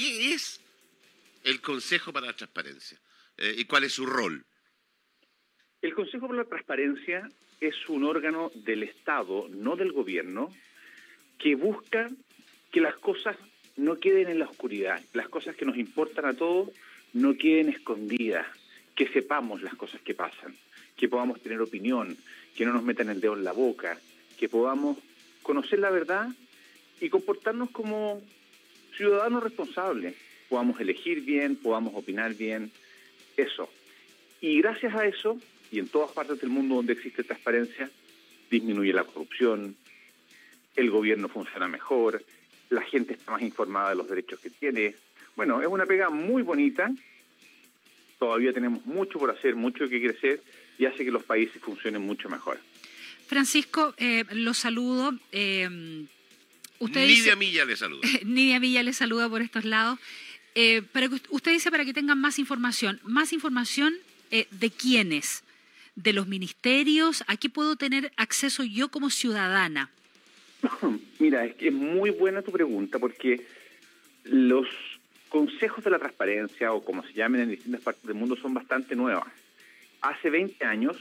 ¿Qué es el Consejo para la Transparencia? Eh, ¿Y cuál es su rol? El Consejo para la Transparencia es un órgano del Estado, no del gobierno, que busca que las cosas no queden en la oscuridad, las cosas que nos importan a todos no queden escondidas, que sepamos las cosas que pasan, que podamos tener opinión, que no nos metan el dedo en la boca, que podamos conocer la verdad y comportarnos como ciudadanos responsables, podamos elegir bien, podamos opinar bien, eso. Y gracias a eso, y en todas partes del mundo donde existe transparencia, disminuye la corrupción, el gobierno funciona mejor, la gente está más informada de los derechos que tiene. Bueno, es una pega muy bonita, todavía tenemos mucho por hacer, mucho que crecer y hace que los países funcionen mucho mejor. Francisco, eh, lo saludo. Eh, usted Nidia Milla le saluda. Nidia Milla le saluda por estos lados. Eh, para usted dice para que tengan más información. ¿Más información eh, de quiénes? ¿De los ministerios? ¿A qué puedo tener acceso yo como ciudadana? Mira, es que es muy buena tu pregunta porque los consejos de la transparencia, o como se llamen en distintas partes del mundo, son bastante nuevas. Hace 20 años,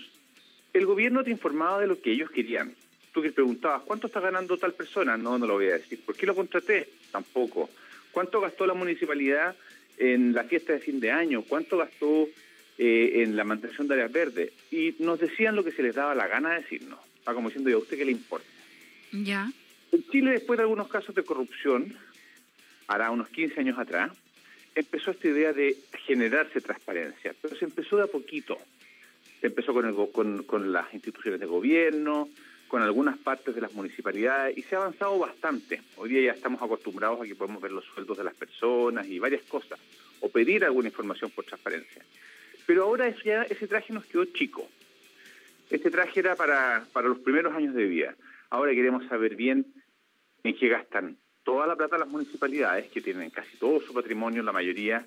el gobierno te informaba de lo que ellos querían. Tú que preguntabas, ¿cuánto está ganando tal persona? No, no lo voy a decir. ¿Por qué lo contraté? Tampoco. ¿Cuánto gastó la municipalidad en la fiesta de fin de año? ¿Cuánto gastó eh, en la mantención de áreas verdes? Y nos decían lo que se les daba la gana de decirnos. Está como diciendo, ¿y a usted qué le importa? Ya. En Chile, después de algunos casos de corrupción, hará unos 15 años atrás, empezó esta idea de generarse transparencia, pero se empezó de a poquito. Se empezó con, el, con, con las instituciones de gobierno, con algunas partes de las municipalidades y se ha avanzado bastante. Hoy día ya estamos acostumbrados a que podemos ver los sueldos de las personas y varias cosas, o pedir alguna información por transparencia. Pero ahora ese traje nos quedó chico. Este traje era para, para los primeros años de vida. Ahora queremos saber bien en qué gastan toda la plata las municipalidades, que tienen casi todo su patrimonio, la mayoría,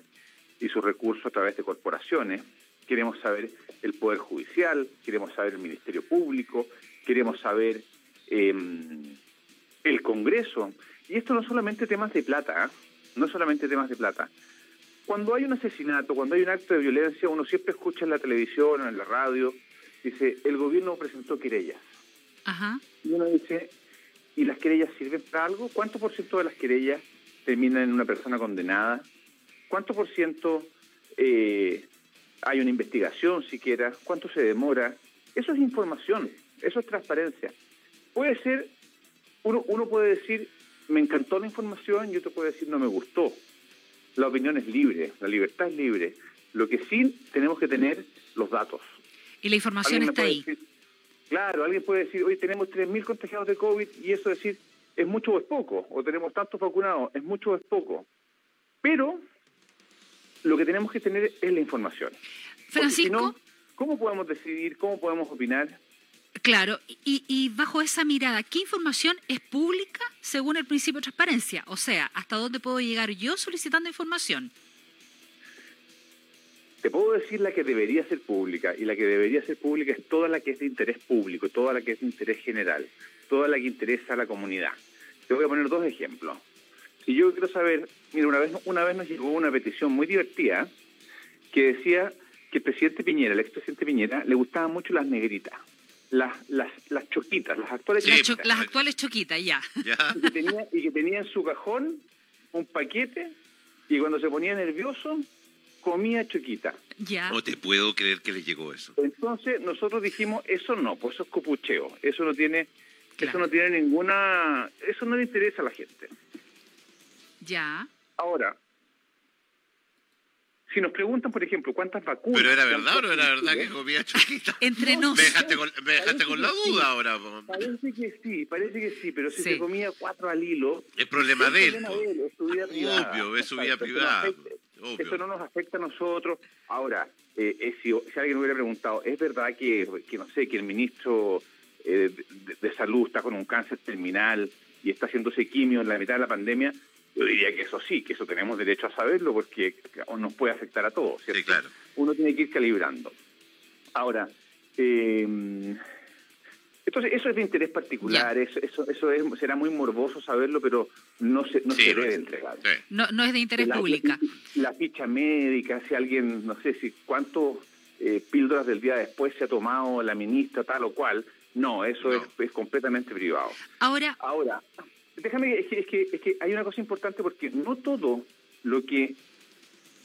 y sus recursos a través de corporaciones. Queremos saber el Poder Judicial, queremos saber el Ministerio Público, queremos saber em, el Congreso. Y esto no solamente temas de plata, ¿eh? no solamente temas de plata. Cuando hay un asesinato, cuando hay un acto de violencia, uno siempre escucha en la televisión o en la radio, dice, el gobierno presentó querellas. Ajá. Y uno dice, ¿y las querellas sirven para algo? ¿Cuánto por ciento de las querellas terminan en una persona condenada? ¿Cuánto por ciento eh, hay una investigación siquiera? ¿Cuánto se demora? Eso es información. Eso es transparencia. Puede ser, uno, uno puede decir, me encantó la información y otro puede decir, no me gustó. La opinión es libre, la libertad es libre. Lo que sí tenemos que tener los datos. Y la información está ahí. claro, alguien puede decir, hoy tenemos 3.000 contagiados de COVID y eso decir, es mucho o es poco, o tenemos tantos vacunados, es mucho o es poco. Pero lo que tenemos que tener es la información. Francisco. ¿cómo podemos decidir, cómo podemos opinar? Claro, y, bajo esa mirada, ¿qué información es pública según el principio de transparencia? O sea, ¿hasta dónde puedo llegar yo solicitando información? Te puedo decir la que debería ser pública, y la que debería ser pública es toda la que es de interés público, toda la que es de interés general, toda la que interesa a la comunidad. Te voy a poner dos ejemplos. Si yo quiero saber, mira, una vez, una vez nos llegó una petición muy divertida que decía que el presidente Piñera, el expresidente Piñera, le gustaban mucho las negritas las, las, las choquitas, las actuales choquitas. Las actuales choquitas, ya. Y, que tenía, y que tenía en su cajón un paquete y cuando se ponía nervioso comía choquita. Ya. No te puedo creer que le llegó eso. Entonces nosotros dijimos, eso no, pues eso es copucheo, eso no tiene, eso no tiene ninguna, eso no le interesa a la gente. Ya. Ahora, si nos preguntan, por ejemplo, cuántas vacunas... ¿Pero era verdad o no era verdad que comía choquita? Entre nos. Me dejaste con, me dejaste con la duda ahora. Parece que sí, parece que sí, pero si se comía cuatro al hilo... Es problema de él. Es su vida privada. Obvio, es su vida privada. Eso no nos afecta a nosotros. Ahora, eh, eh, si, si, alguien hubiera preguntado, ¿es verdad que, que no sé, que el ministro eh, de, de, Salud está con un cáncer terminal y está haciéndose quimio en la mitad de la pandemia? Yo diría que eso sí, que eso tenemos derecho a saberlo porque nos puede afectar a todos, ¿cierto? Sí, claro. Uno tiene que ir calibrando. Ahora, eh, Entonces, eso es de interés particular, eso, eso, eso es, será muy morboso saberlo, pero no se, no Sí, se debe entregar. sí. No, no es de interés la, pública. La, la ficha médica, si alguien, no sé si cuántos eh, píldoras del día después se ha tomado la ministra, tal o cual, no, eso No. Es, es completamente privado. Ahora, Ahora, déjame, es que, es, que, es que hay una cosa importante porque no todo lo que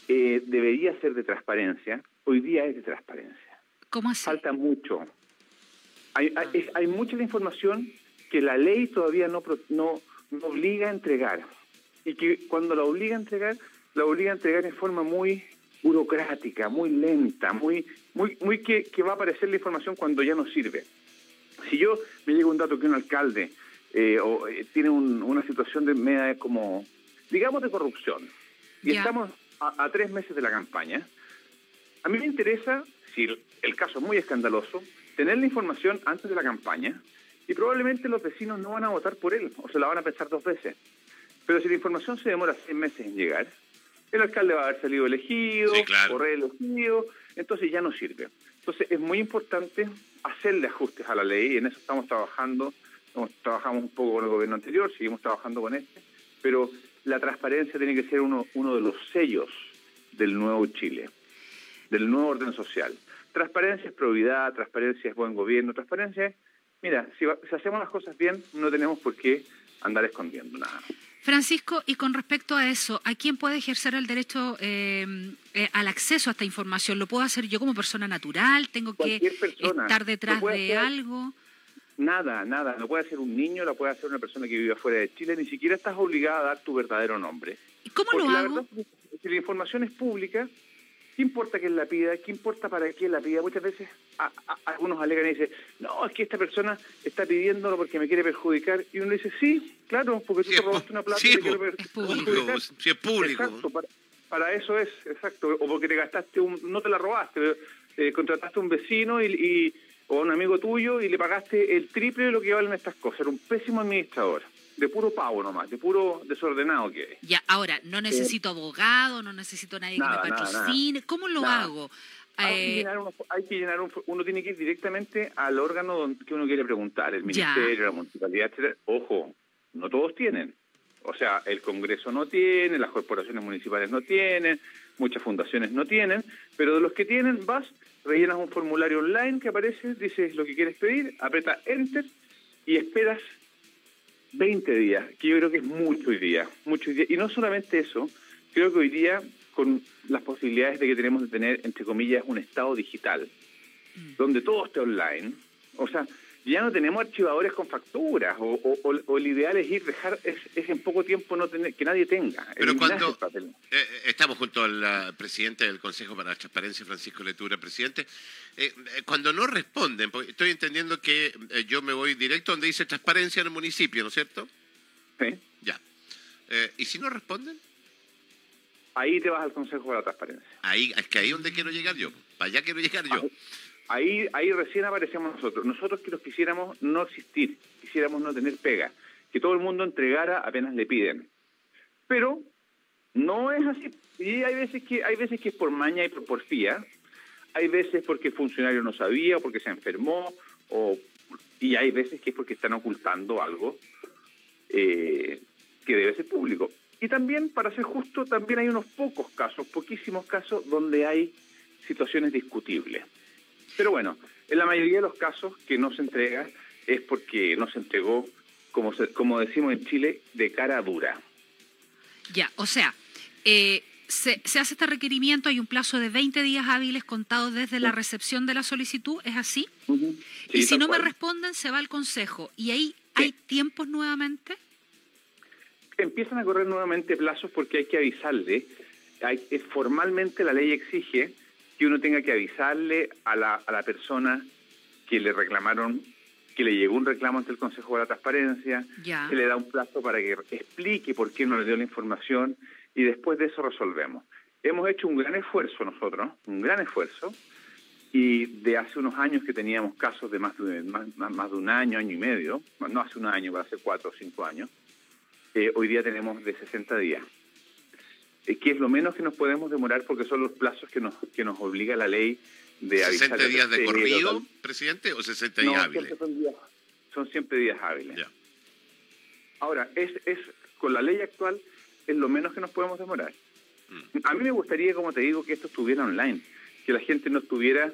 eh, debería ser de transparencia, hoy día es de transparencia. ¿cómo así? Falta mucho. Hay, hay, es- hay mucha información que la ley todavía no, no obliga a entregar. Y que cuando la obliga a entregar, la obliga a entregar en forma muy burocrática, muy lenta, muy, muy, muy que, que va a aparecer la información cuando ya no sirve. Si yo me llega un dato que un alcalde eh, o, eh, tiene un- una situación de media como, digamos, de corrupción, y Ya. estamos a, a tres meses de la campaña, a mí me interesa, si el, el caso es muy escandaloso, tener la información antes de la campaña y probablemente los vecinos no van a votar por él o se la van a pensar dos veces. Pero si la información se demora seis meses en llegar, el alcalde va a haber salido elegido Sí, claro. o reelegido, entonces ya no sirve. Entonces es muy importante hacerle ajustes a la ley y en eso estamos trabajando. Trabajamos un poco con el gobierno anterior, seguimos trabajando con este, pero la transparencia tiene que ser uno, uno de los sellos del nuevo Chile, del nuevo orden social. Transparencia es probidad, transparencia es buen gobierno, transparencia es, mira, si, si hacemos las cosas bien, no tenemos por qué andar escondiendo nada. Francisco, y con respecto a eso, ¿a quién puede ejercer el derecho eh, eh, al acceso a esta información? ¿Lo puedo hacer yo como persona natural? ¿Tengo que Cualquier persona. estar detrás de hacer algo? Nada, nada. Lo puede hacer un niño, lo puede hacer una persona que vive fuera de Chile. Ni siquiera estás obligada a dar tu verdadero nombre. ¿Y cómo Porque lo la hago? verdad es que si la información es pública, ¿qué importa quién la pida? ¿Qué importa para qué la pida? Muchas veces a- a- algunos alegan y dicen, no, es que esta persona está pidiéndolo porque me quiere perjudicar. Y uno dice, sí, claro, porque tú te robaste una plata sí, y te quiero per- es público, perjudicar. si es público. Exacto, para, para eso es, exacto. O porque te gastaste un, no te la robaste, eh, contrataste a un vecino y, y- o a un amigo tuyo y le pagaste el triple de lo que valen estas cosas. Era un pésimo administrador, de puro pavo nomás, de puro desordenado que es. Ya, ahora, no necesito abogado, no necesito nadie Nada, que me nada, nada. patrocine. ¿Cómo lo Nada. hago? Hay que Eh, llenar, uno, hay que llenar un, uno tiene que ir directamente al órgano donde, que uno quiere preguntar, el Ya. ministerio, la municipalidad, etcétera. Ojo, no todos tienen. O sea, el Congreso no tiene, las corporaciones municipales no tienen, muchas fundaciones no tienen, pero de los que tienen vas, rellenas un formulario online que aparece, dices lo que quieres pedir, aprieta Enter y esperas 20 días, que yo creo que es mucho hoy día, mucho hoy día. Y no solamente eso, creo que hoy día, con las posibilidades de que tenemos de tener, entre comillas, un estado digital, donde todo esté online, o sea, ya no tenemos archivadores con facturas, o, o- o- o el ideal es ir, dejar, es, es en poco tiempo no tener, que nadie tenga. Pero cuando- papel. Eh, eh, estamos junto al ah, presidente del Consejo para la Transparencia, Francisco Letura, presidente. Eh, cuando no responden, porque estoy entendiendo que eh, yo me voy directo donde dice transparencia en el municipio, ¿no es cierto? ¿sí? Ya. ¿Y si no responden? Ahí te vas al Consejo para la Transparencia. Ahí, es que ahí es donde quiero llegar yo. Para allá quiero llegar yo. Ahí, ahí recién aparecemos nosotros. Nosotros que nos quisiéramos no existir, quisiéramos no tener pega, que todo el mundo entregara apenas le piden. Pero no es así. Y hay veces que hay veces que es por maña y por porfía. Hay veces porque el funcionario no sabía o porque se enfermó o y hay veces que es porque están ocultando algo eh, que debe ser público. Y también, para ser justo, también hay unos pocos casos, poquísimos casos, donde hay situaciones discutibles. Pero bueno, en la mayoría de los casos que no se entrega es porque no se entregó, como, se- como decimos en Chile, de cara dura. Ya, o sea, eh, se, se hace este requerimiento, hay un plazo de 20 días hábiles contados desde la recepción de la solicitud, ¿es así? Sí, y si no me responden, se va al consejo. ¿Y ahí hay tiempos nuevamente? empiezan a correr nuevamente plazos porque hay que avisarle. Hay, formalmente la ley exige que uno tenga que avisarle a la, a la persona que le reclamaron, que le llegó un reclamo ante el Consejo de la Transparencia, Ya. se le da un plazo para que explique por qué no le dio la información y después de eso resolvemos. Hemos hecho un gran esfuerzo nosotros, un gran esfuerzo, y de hace unos años que teníamos casos de más de, más, más- de un año, año y medio, no hace un año, pero hace cuatro o cinco años, eh, hoy día tenemos de 60 días, eh, que es lo menos que nos podemos demorar porque son los plazos que nos, que nos obliga la ley de avisar. ¿60 días de corrido, presidente, o 60 No, días hábiles? son, días- son siempre días hábiles. Ya. Ahora, es, es con la ley actual es lo menos que nos podemos demorar. Mm. A mí me gustaría, como te digo, que esto estuviera online, que la gente no estuviera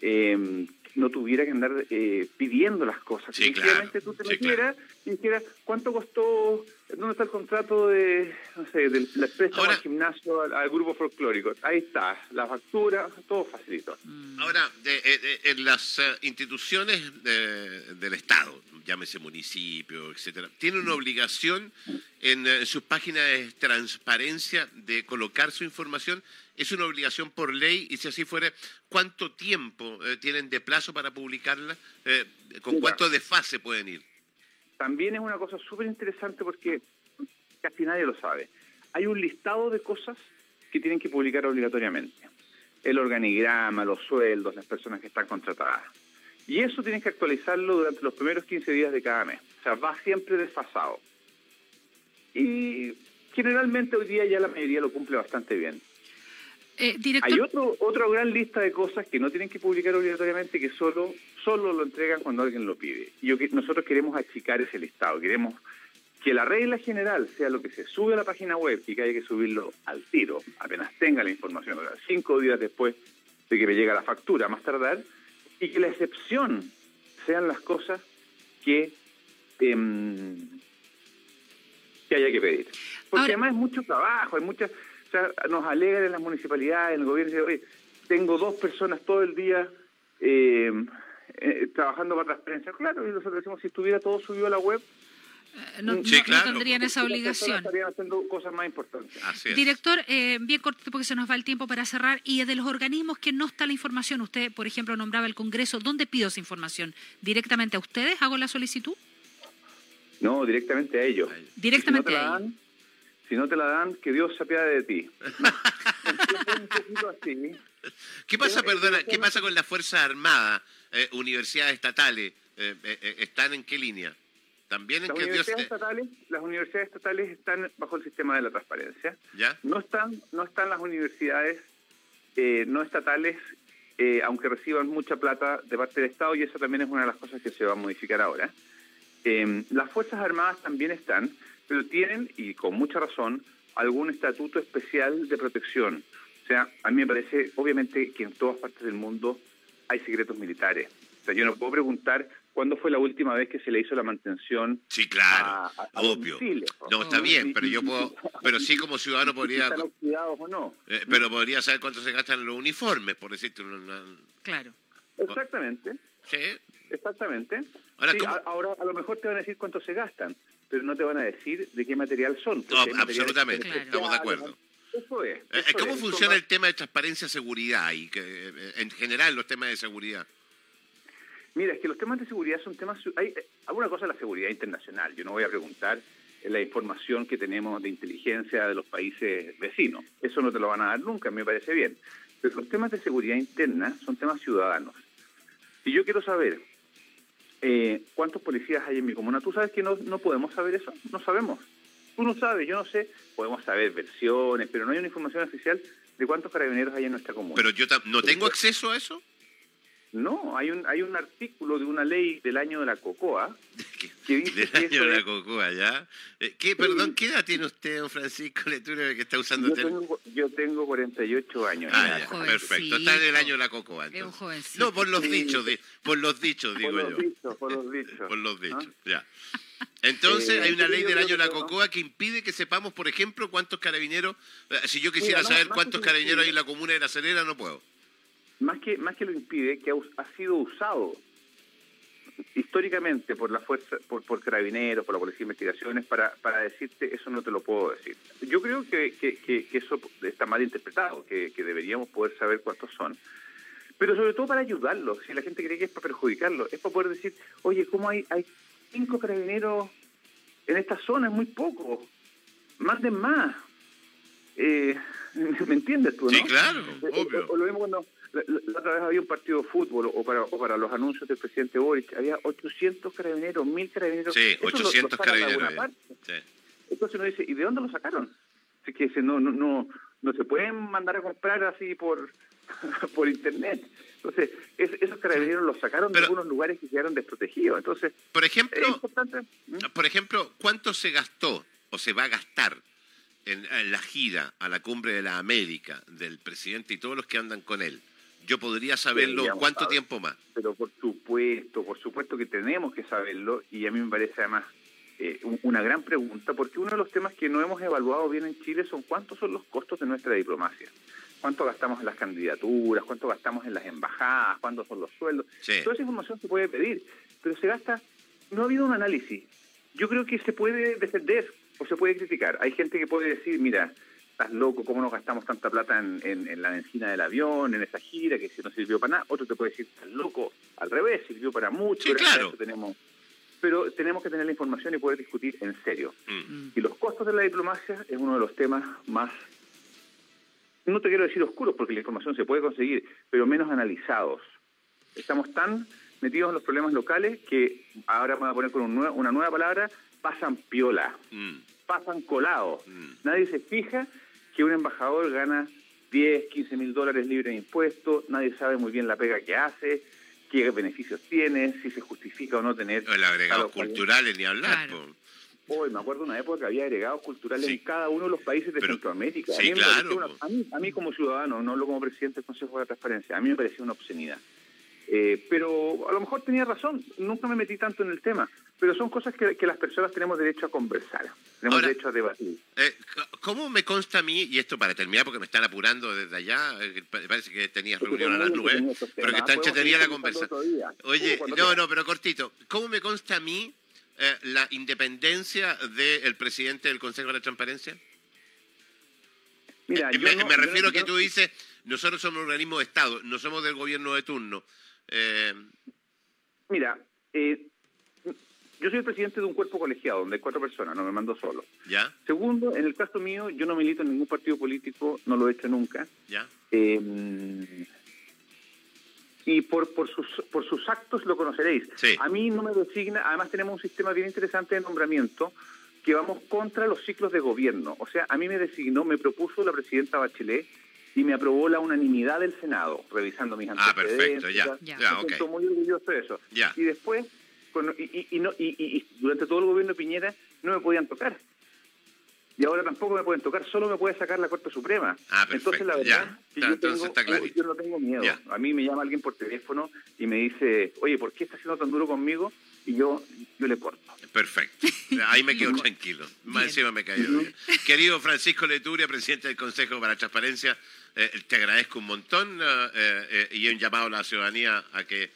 eh, no tuviera que andar eh, pidiendo las cosas. Sí, claro. tú te Sí, metieras y dijeras cuánto costó, dónde está el contrato de, no sé, del préstamo Ahora- al gimnasio, al, al grupo folclórico. Ahí está, la factura, todo facilito. Ahora, de- eh, eh, en las eh, instituciones de- del Estado, llámese municipio, etcétera, tienen una obligación en, eh, sus páginas de transparencia de colocar su información. Es una obligación por ley y si así fuera, ¿cuánto tiempo eh, tienen de plazo para publicarla? Eh, ¿Con Mira. cuánto desfase pueden ir? También es una cosa súper interesante porque casi nadie lo sabe. Hay un listado de cosas que tienen que publicar obligatoriamente. El organigrama, los sueldos, las personas que están contratadas. Y eso tienen que actualizarlo durante los primeros 15 días de cada mes. O sea, va siempre desfasado. Y generalmente hoy día ya la mayoría lo cumple bastante bien. Eh, director, Hay otro, otra gran lista de cosas que no tienen que publicar obligatoriamente que solo, solo lo entregan cuando alguien lo pide. Y yo nosotros queremos achicar ese listado, queremos que la regla general sea lo que se sube a la página web y que haya que subirlo al tiro, apenas tenga la información, o sea, cinco días después de que me llega la factura, más tardar, y que la excepción sean las cosas que, em, que haya que pedir. Porque Ahora- además es mucho trabajo, hay muchas, nos alegan en las municipalidades, en el gobierno, oye, tengo dos personas todo el día eh, eh, trabajando para transparencia. Claro, y nosotros decimos, si estuviera todo subido a la web, eh, no, Sí, no- no claro. tendrían esa obligación. Estarían haciendo cosas más importantes. Así es. Director, eh, bien cortito porque se nos va el tiempo para cerrar. Y de los organismos que no está la información, usted, por ejemplo, nombraba el Congreso, ¿dónde pido esa información? ¿Directamente a ustedes hago la solicitud? No, directamente a ellos. Directamente si no te a ellos. Si no te la dan, que Dios se apiade de ti. un poquito así. ¿Qué pasa, Pero, eh, perdona, pero- qué pasa con las Fuerzas Armadas, eh, universidades estatales? Eh, eh, eh, ¿Están en qué línea? ¿También en Las universidades, eh, estatales, las universidades estatales están bajo el sistema de la transparencia. ¿Ya? No están, no están las universidades eh, no estatales, eh, aunque reciban mucha plata de parte del Estado, y eso también es una de las cosas que se va a modificar ahora. Eh, las Fuerzas Armadas también están, pero tienen, y con mucha razón, algún estatuto especial de protección. O sea, a mí me parece, obviamente, que en todas partes del mundo hay secretos militares. O sea, yo no puedo preguntar cuándo fue la última vez que se le hizo la mantención Sí, claro, a- a- obvio. No, está bien, pero yo puedo, pero sí como ciudadano podría, están oxidados o no. eh, pero podría saber cuánto se gastan en los uniformes, por decirte una... una- Claro. Exactamente. ¿Sí? Exactamente. Ahora, a, ahora a lo mejor te van a decir cuánto se gastan, pero no te van a decir de qué material son. No, absolutamente, Claro. estamos de acuerdo. Eso es. Eh, eso ¿Cómo es. funciona el tema de transparencia seguridad y que, eh, en general los temas de seguridad? Mira, es que los temas de seguridad son temas... Hay eh, alguna cosa de la seguridad internacional. Yo no voy a preguntar eh, la información que tenemos de inteligencia de los países vecinos. Eso no te lo van a dar nunca, me parece bien. Pero los temas de seguridad interna son temas ciudadanos. Si yo quiero saber eh, cuántos policías hay en mi comuna, ¿tú sabes que no, no podemos saber eso? No sabemos. Tú no sabes, yo no sé. Podemos saber versiones, pero no hay una información oficial de cuántos carabineros hay en nuestra comuna. Pero yo no tengo acceso a eso. No, hay un hay un artículo de una ley del año de la cocoa que dice Del que año eso de la es- cocoa, ¿ya? Eh, ¿qué, perdón, ¿qué edad tiene usted, don Francisco Letura, que está usando yo tengo, yo tengo 48 años. Ah, ya. perfecto. Está en el año de la cocoa. Es un entonces. jovencito. No, por los Sí. dichos, di- por los dichos, digo por los yo. dichos, por los dichos. Por los dichos, ¿Ah? ya. Entonces, Eh, hay una ley del año de la que no. cocoa que impide que sepamos, por ejemplo, cuántos carabineros. eh, Si yo quisiera Mira, no, saber cuántos que carabineros hay en la comuna de La Serena, no puedo. Más que más que lo impide, que ha, ha sido usado históricamente por la fuerza, por, por carabineros, por la policía de investigaciones, para, para decirte eso no te lo puedo decir. Yo creo que, que, que- que eso está mal interpretado, que, que deberíamos poder saber cuántos son. Pero sobre todo para ayudarlos, si la gente cree que es para perjudicarlos, es para poder decir, oye, ¿cómo hay, hay cinco carabineros en esta zona? Es muy poco. Manden más. Eh, ¿Me entiendes tú, no? Sí, claro, Eh, obvio. O, o lo mismo cuando la, la- la otra vez había un partido de fútbol o para, o para los anuncios del presidente Boric, había 800 carabineros, 1000 carabineros. Sí, Eso lo- lo 800 sacan de carabineros. Sí. Entonces uno dice, ¿y de dónde lo sacaron? Así que dice, no, no, no, no se pueden mandar a comprar así por por internet. Entonces, esos carabineros los sacaron de algunos lugares que quedaron desprotegidos. Entonces, por ejemplo, por ejemplo, ¿cuánto se gastó o se va a gastar en, la gira a la cumbre de la América del presidente y todos los que andan con él? Yo podría saberlo cuánto tiempo más. Pero por supuesto, por supuesto que tenemos que saberlo y a mí me parece además eh, una gran pregunta porque uno de los temas que no hemos evaluado bien en Chile son cuántos son los costos de nuestra diplomacia cuánto gastamos en las candidaturas, cuánto gastamos en las embajadas, cuántos son los sueldos. Toda esa información se puede pedir, pero se gasta, no ha habido un análisis. Yo creo que se puede defender o se puede criticar. Hay gente que puede decir, mira, estás loco, ¿cómo nos gastamos tanta plata en, la benzina del avión, en esa gira, que si no sirvió para nada? Otro te puede decir, estás loco, al revés, sirvió para mucho. Sí, claro. tenemos pero tenemos que tener la información y poder discutir en serio. Mm. Y los costos de la diplomacia es uno de los temas más no te quiero decir oscuros porque la información se puede conseguir, pero menos analizados. Estamos tan metidos en los problemas locales que ahora vamos a poner con una nueva palabra, pasan piola, mm. pasan colado. Mm. Nadie se fija que un embajador gana 10, 15 mil dólares libres de impuestos, nadie sabe muy bien la pega que hace, qué beneficios tiene, si se justifica o no tener... El agregado cultural, ni hablar. Hoy me acuerdo de una época que había agregados culturales en cada uno de los países de Centroamérica. Sí, a, mí claro. a, mí, como ciudadano, no hablo como presidente del Consejo de Transparencia, a mí me parecía una obscenidad. Eh, pero a lo mejor tenía razón, nunca me metí tanto en el tema, pero son cosas que, las personas tenemos derecho a conversar, tenemos derecho a debatir. Eh, ¿Cómo me consta a mí, y esto para terminar porque me están apurando desde allá, eh, parece que tenías reunión a las nueve, pero que está entretenida la conversación. Oye, no, no, pero cortito, ¿cómo me consta a mí eh, la independencia del presidente del Consejo de la Transparencia? Mira, eh, me, refiero a que tú dices, nosotros somos un organismo de Estado, no somos del gobierno de turno. Eh, Mira, yo soy el presidente de un cuerpo colegiado donde hay cuatro personas, no me mando solo. ¿Ya? Segundo, en el caso mío, yo no milito en ningún partido político, no lo he hecho nunca. ¿Ya? y por, por, sus, por sus actos lo conoceréis. A mí no me designa, además tenemos un sistema bien interesante de nombramiento que vamos contra los ciclos de gobierno. O sea, a mí me designó, me propuso la presidenta Bachelet y me aprobó la unanimidad del Senado, revisando mis antecedentes. Ah, perfecto, ya. ya. Me siento muy orgulloso de eso. Y después, y, y, y, durante todo el gobierno de Piñera, no me podían tocar y ahora tampoco me pueden tocar, solo me puede sacar la Corte Suprema. Ah, Entonces, la verdad, yo, tengo, yo, no tengo miedo. A mí me llama alguien por teléfono y me dice, oye, ¿por qué está siendo tan duro conmigo? Y yo, yo le corto. Perfecto. Ahí me quedo tranquilo. Más encima me cayó bien. Querido Francisco Leturia, presidente del Consejo para la Transparencia, eh, te agradezco un montón eh, eh, y he llamado a la ciudadanía a que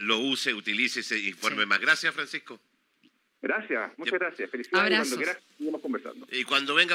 lo use, utilice ese informe más. Gracias, Francisco. Gracias, muchas gracias. Felicidades. Cuando quieras, seguimos conversando. Y cuando venga